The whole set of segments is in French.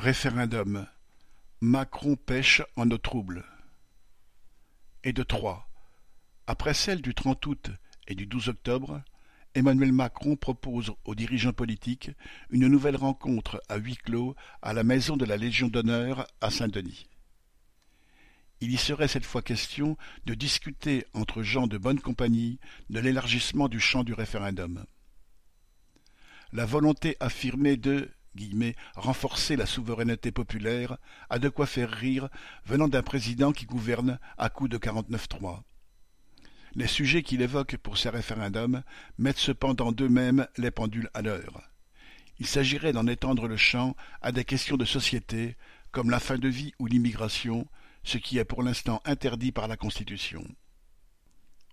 Référendum: Macron pêche en eau trouble. Et de Troyes. Après celle du trente août et du douze octobre, Emmanuel Macron propose aux dirigeants politiques une nouvelle rencontre à huis clos à la maison de la Légion d'honneur à Saint-Denis. Il y serait cette fois question de discuter entre gens de bonne compagnie de l'élargissement du champ du référendum. La volonté affirmée de renforcer la souveraineté populaire a de quoi faire rire venant d'un président qui gouverne à coups de 49-3. Les sujets qu'il évoque pour ces référendums mettent cependant d'eux-mêmes les pendules à l'heure. Il s'agirait d'en étendre le champ à des questions de société, comme la fin de vie ou l'immigration, ce qui est pour l'instant interdit par la Constitution.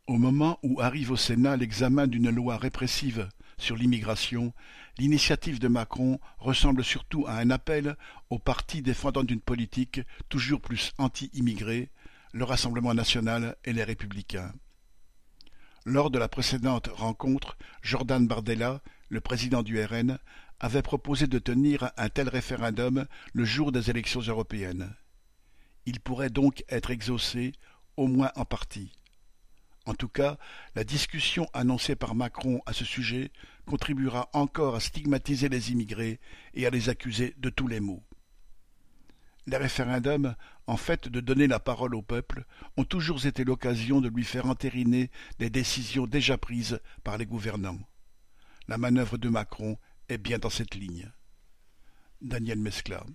Au moment où arrive au Sénat l'examen d'une loi répressive sur l'immigration, l'initiative de Macron ressemble surtout à un appel aux partis défendant d'une politique toujours plus anti-immigrée, le Rassemblement national et les Républicains. Lors de la précédente rencontre, Jordan Bardella, le président du RN, avait proposé de tenir un tel référendum le jour des élections européennes. Il pourrait donc être exaucé, au moins en partie. En tout cas, la discussion annoncée par Macron à ce sujet contribuera encore à stigmatiser les immigrés et à les accuser de tous les maux. Les référendums, en fait de donner la parole au peuple, ont toujours été l'occasion de lui faire entériner des décisions déjà prises par les gouvernants. La manœuvre de Macron est bien dans cette ligne. Daniel Mescla